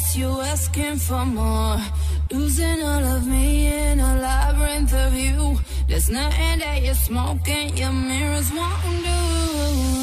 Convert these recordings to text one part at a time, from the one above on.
guess you asking for more. Losing all of me in a labyrinth of you. There's nothing that you're smoking, your mirrors won't do.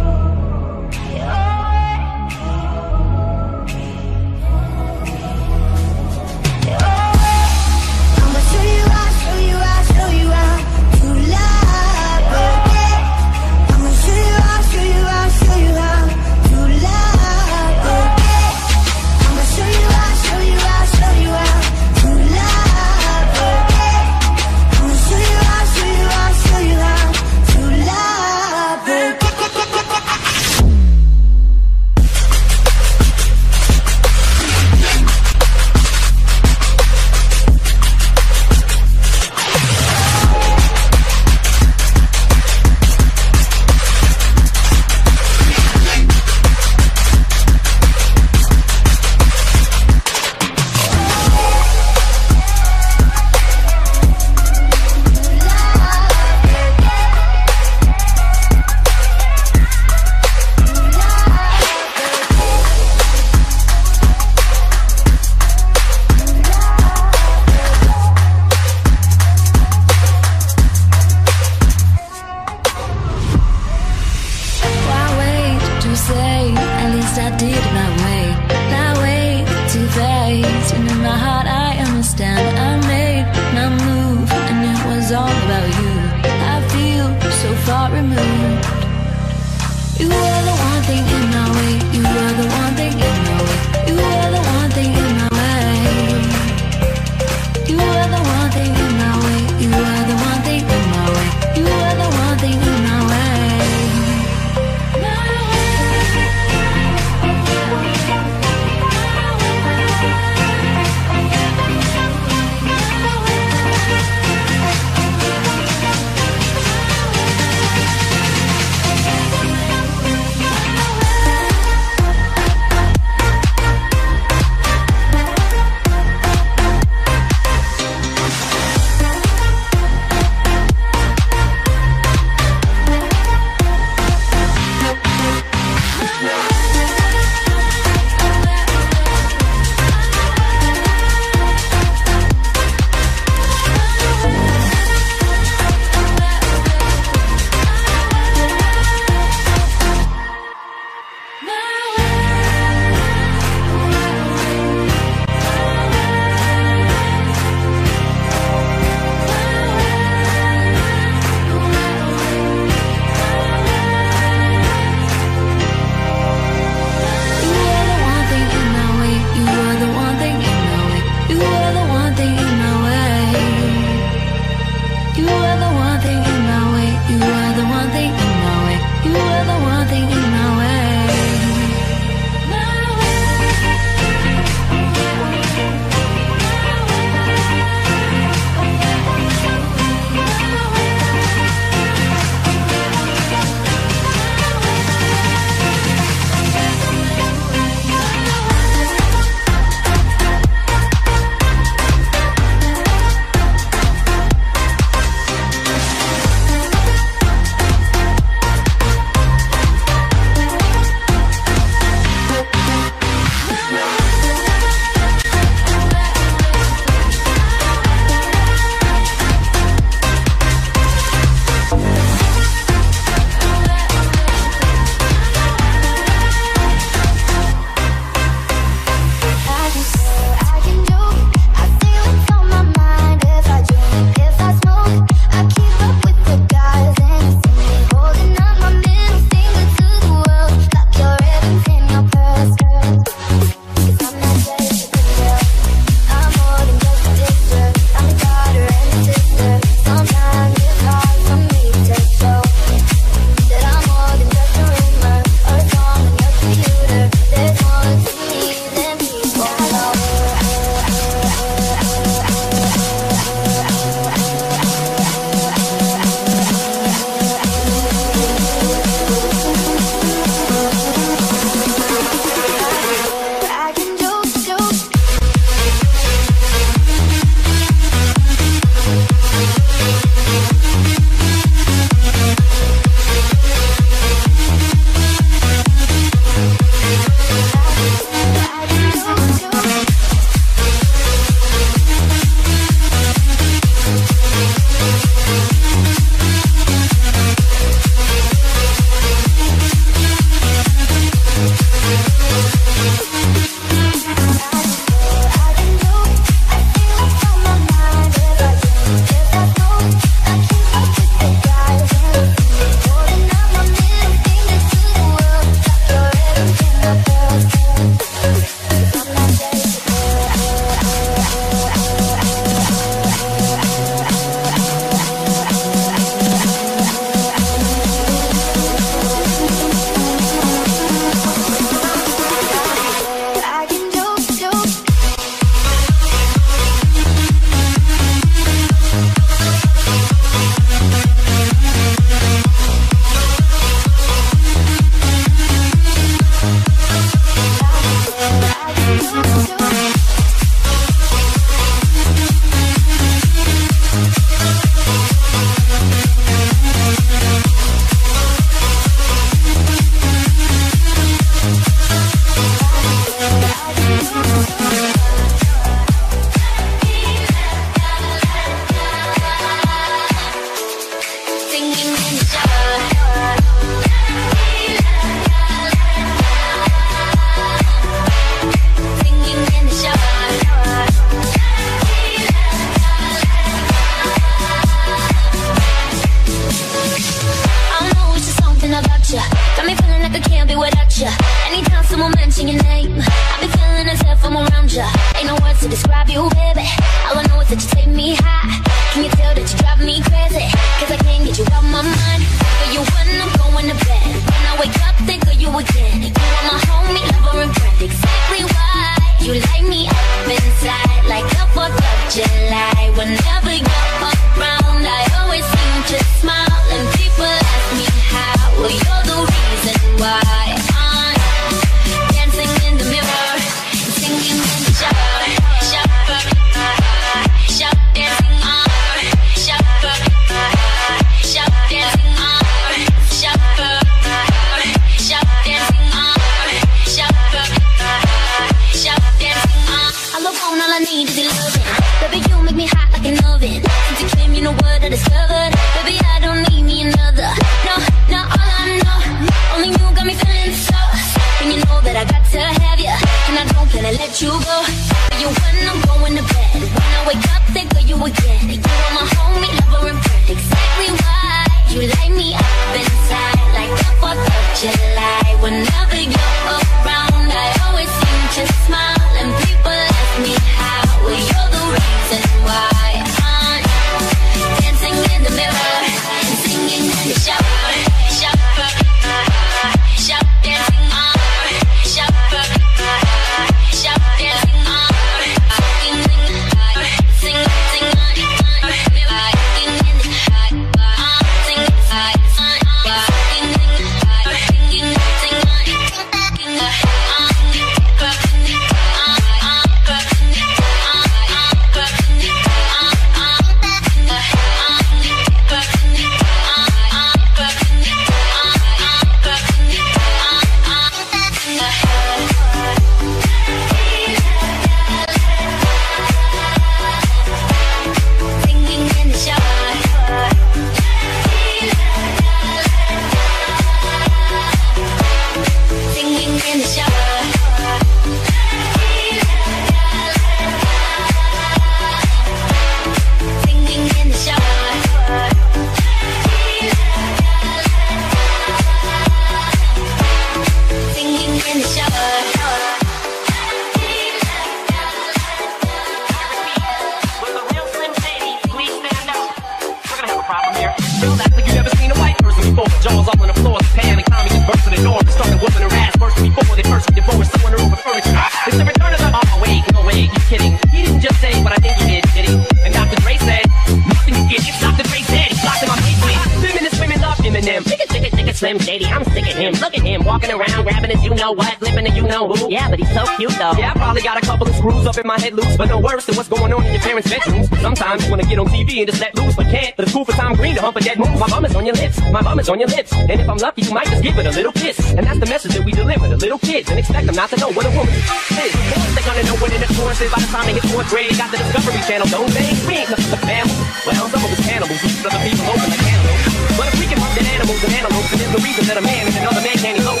Yeah, but he's so cute though. Yeah, I probably got a couple of screws up in my head loose, but no worse than what's going on in your parents' bedrooms. Sometimes you wanna get on TV and just let loose, but can't. But it's cool for Tom Green to hump a dead moon. My is on your lips, my mom is on your lips. And if I'm lucky, you might just give it a little kiss. And that's the message that we deliver to little kids and expect them not to know what a woman is. They're gonna know what an intercourse is by the time they hit fourth grade. They got the Discovery Channel, don't they? We ain't nothing but family. Well, some of us cannibals, some other people open like animals. But if we can hunt dead animals and animals, then there's no reason that a man and another man can't elope.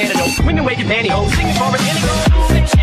Canada. Women wearing pantyhose. Singing for us, any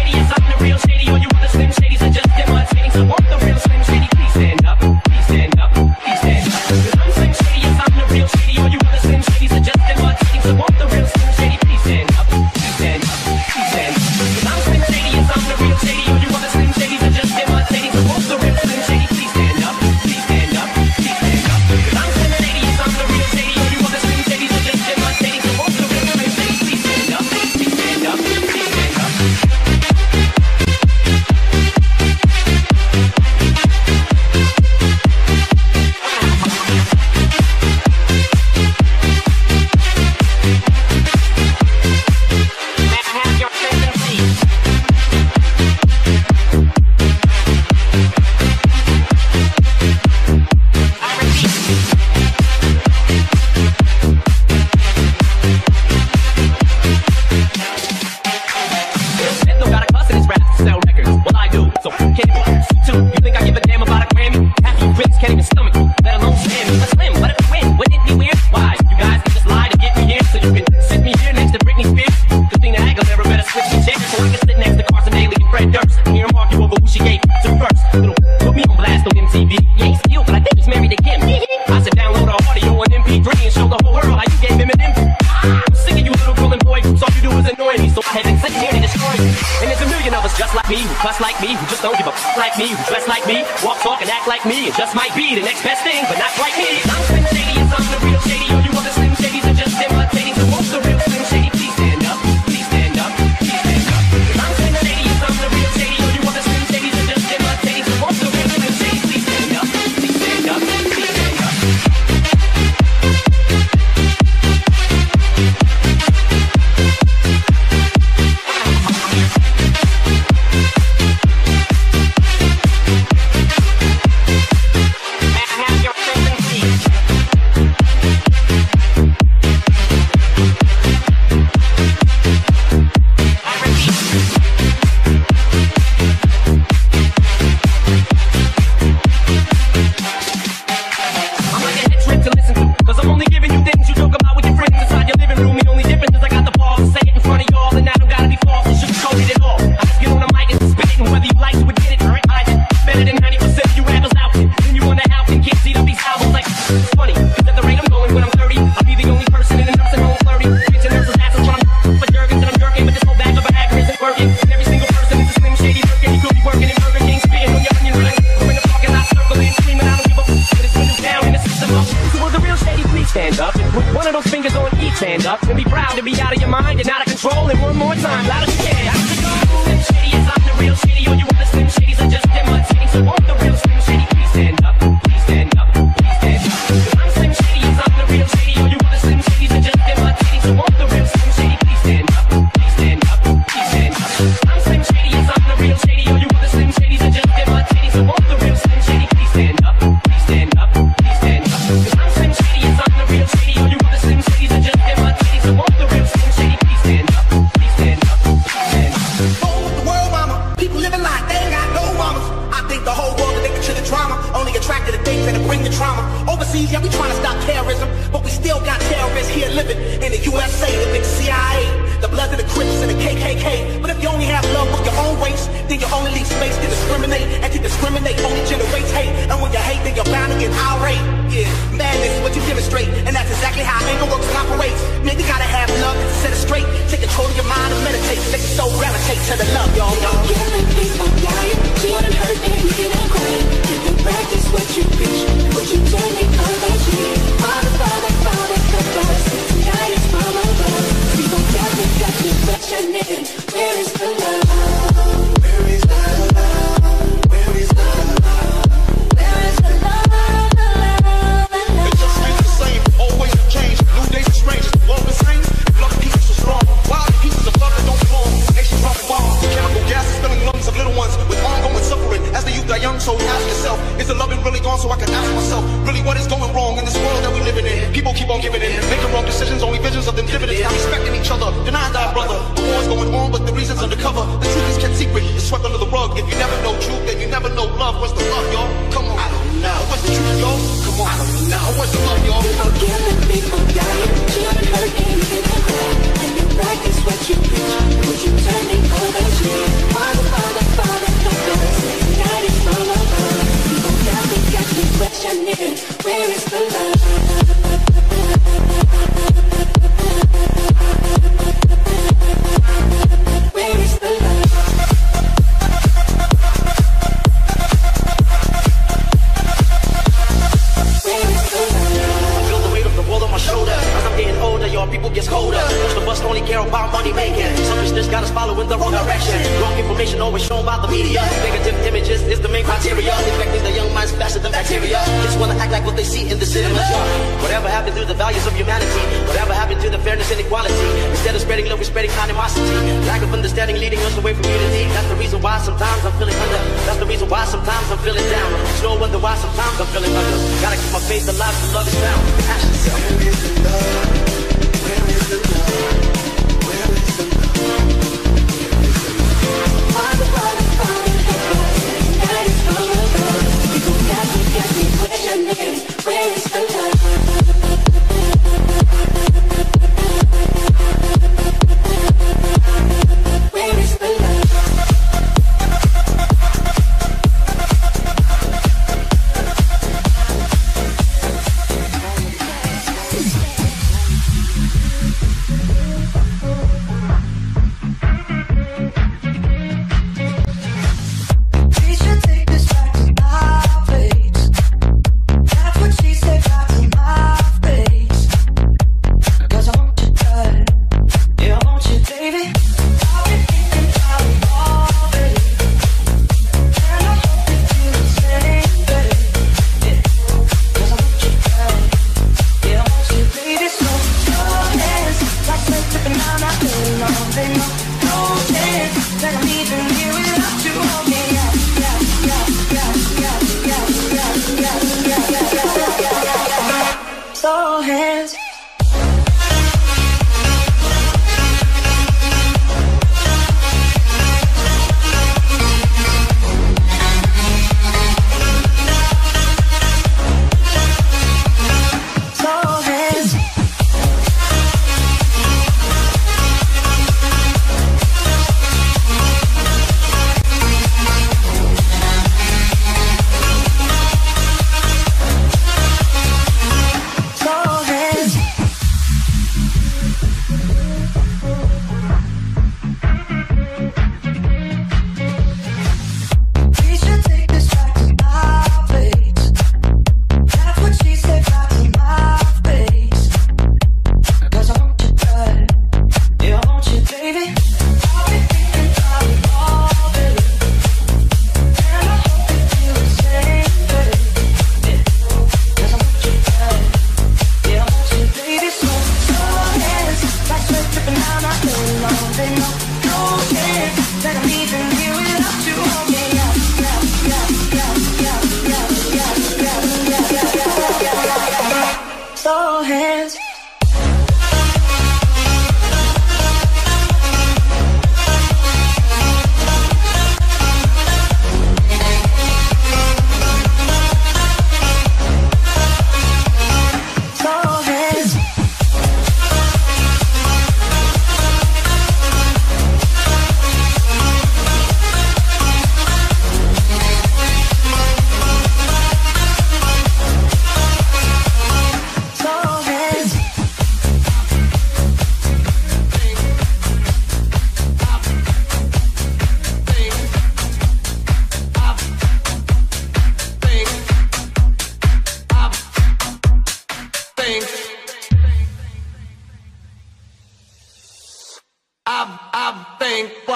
Where is the love?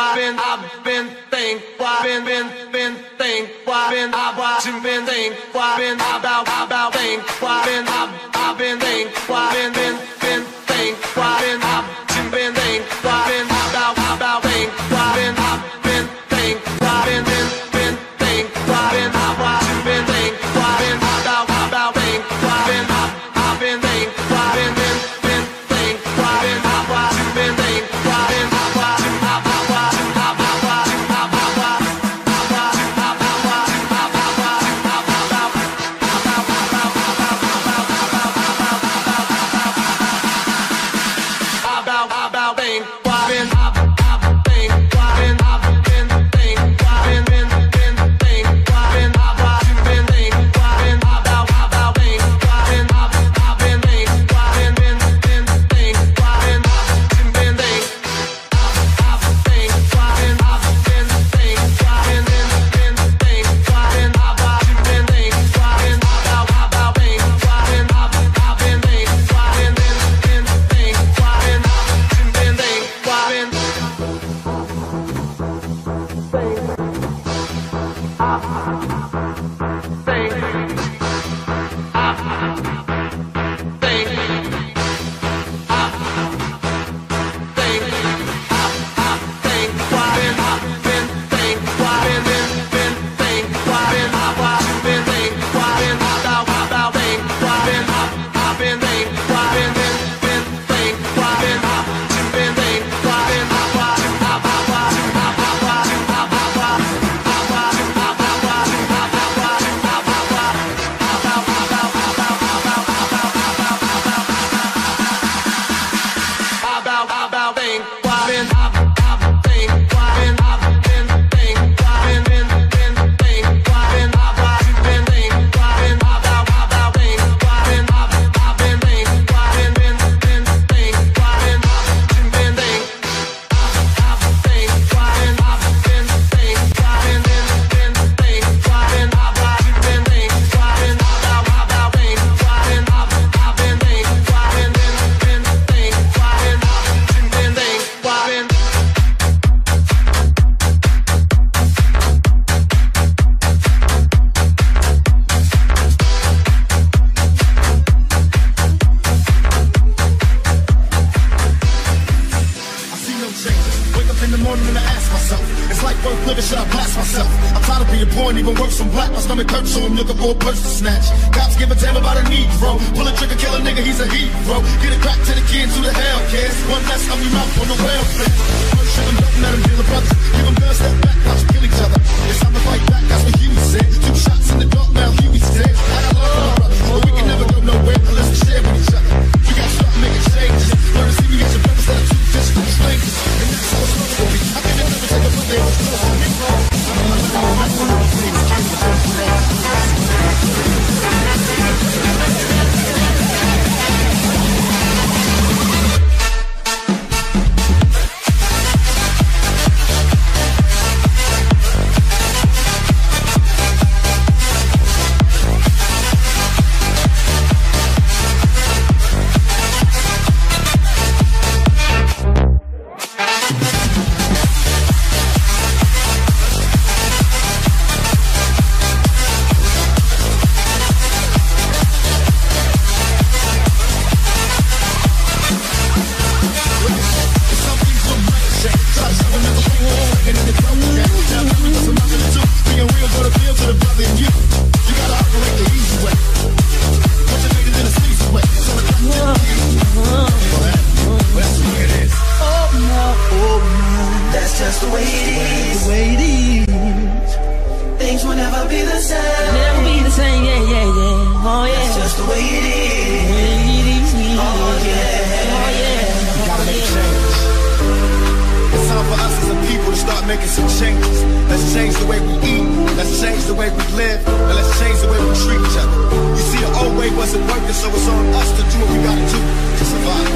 why been I've been think why been been been think why been I watch and been think why been about about think why been I've been think why been been of and even worse, I'm black. My stomach hurts, so I'm looking for a purse to snatch. Cops give a damn about a Negro. Pull a trigger, kill a nigga, he's a hero. Get a crack to the kids, who the hell cares? One less hungry mouth on the welfare. First shit them don't let them deal the brothers. Give them guns, step back, them kill each other. It's time to fight back, that's what Huey said. Two shots in the dark, now Huey's dead. I got love just the way it is. The way it is. Things will never be the same. Making some changes. Let's change the way we eat. Let's change the way we live. And let's change the way we treat each other. You see, the old way wasn't working, so it's on us to do what we gotta do to survive.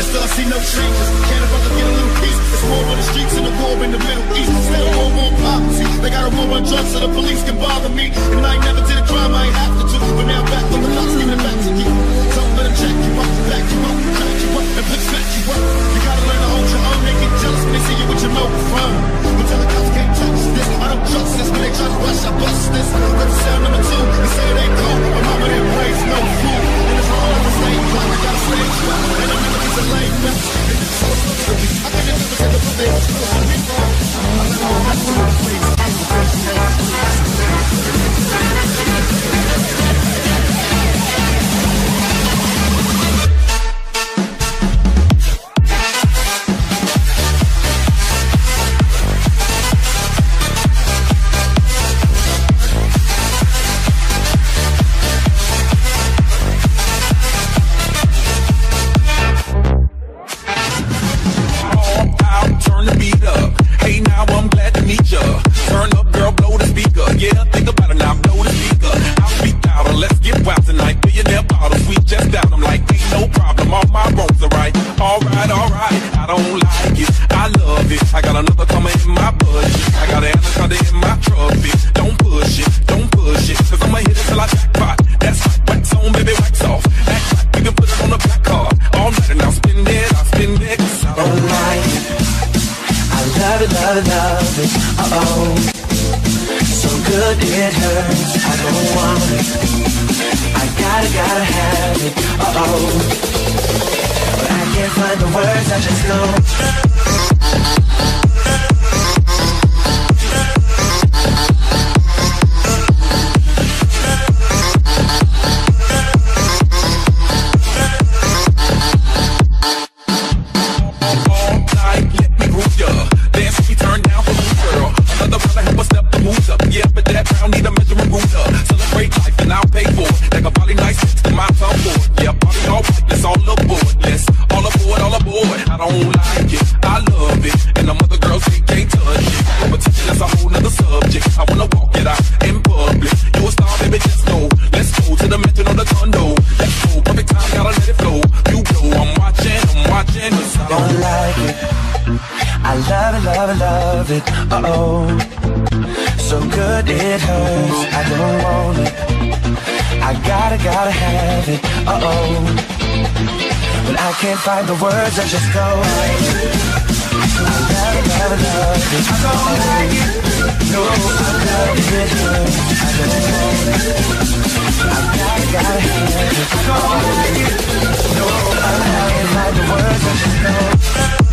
And still I see no changes. Can't a brother get a little peace? It's war on the streets and a war in the Middle East. Still war on. They got a war on drugs so the police can bother me. And I ain't never did a crime I ain't have to do. But now I'm back on the blocks, giving it back to you. Don't let them check you up, back you up, crack you up, and respect you up. You gotta learn to hold your own. They get jealous when they see you with your mouth Justice, but they rush, I bust this. Rip sound number two, they say they go Remember they raise no fool. And as long as it's late, climb, I got a stage left And I'm in the piece of late, man. I got the difference in the play, but you know how we go I'm not gonna play, I'm of it, uh-oh. So good it hurts, I don't want it. I gotta, gotta have it, uh-oh. When I can't find the words, I just go I gotta, gotta love it, I don't like it. No, I love it, hurts, I don't want it. I gotta, gotta have it, I don't like it. No, I can't find the words, I just go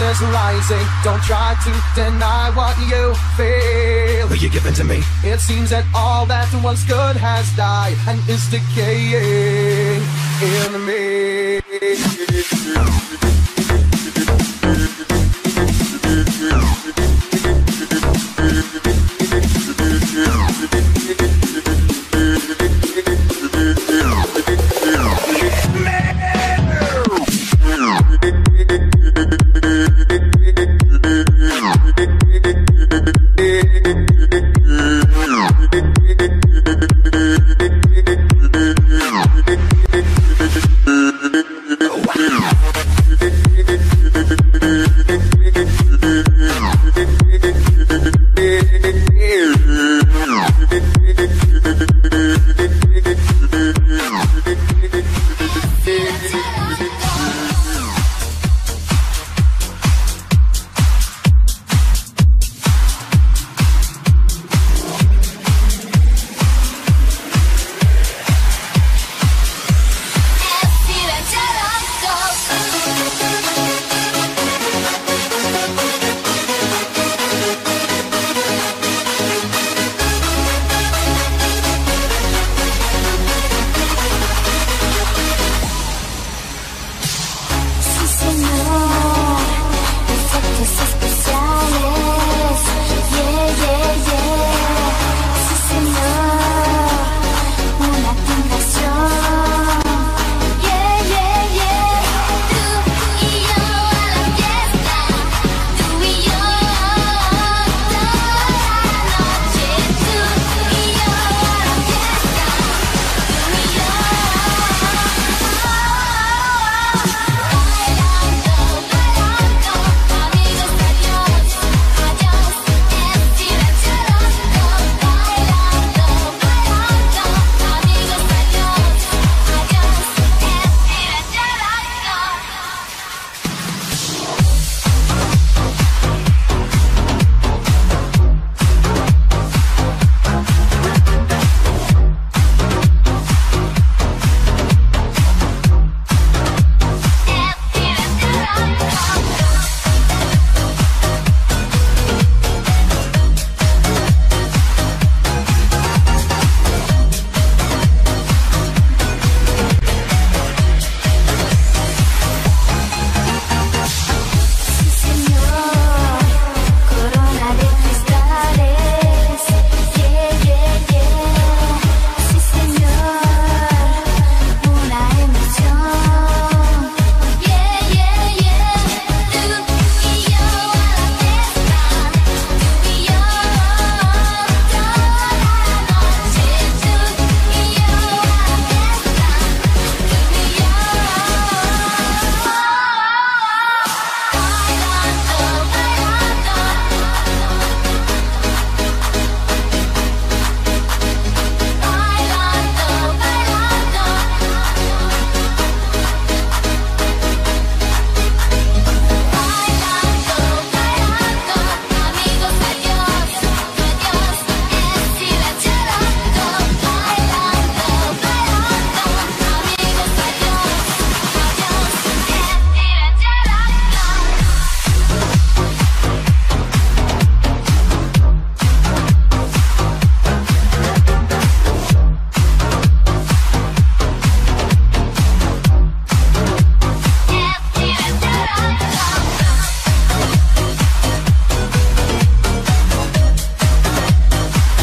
is rising. Don't try to deny what you feel. Will you give in to me? It seems that all that once good has died and is decaying in me.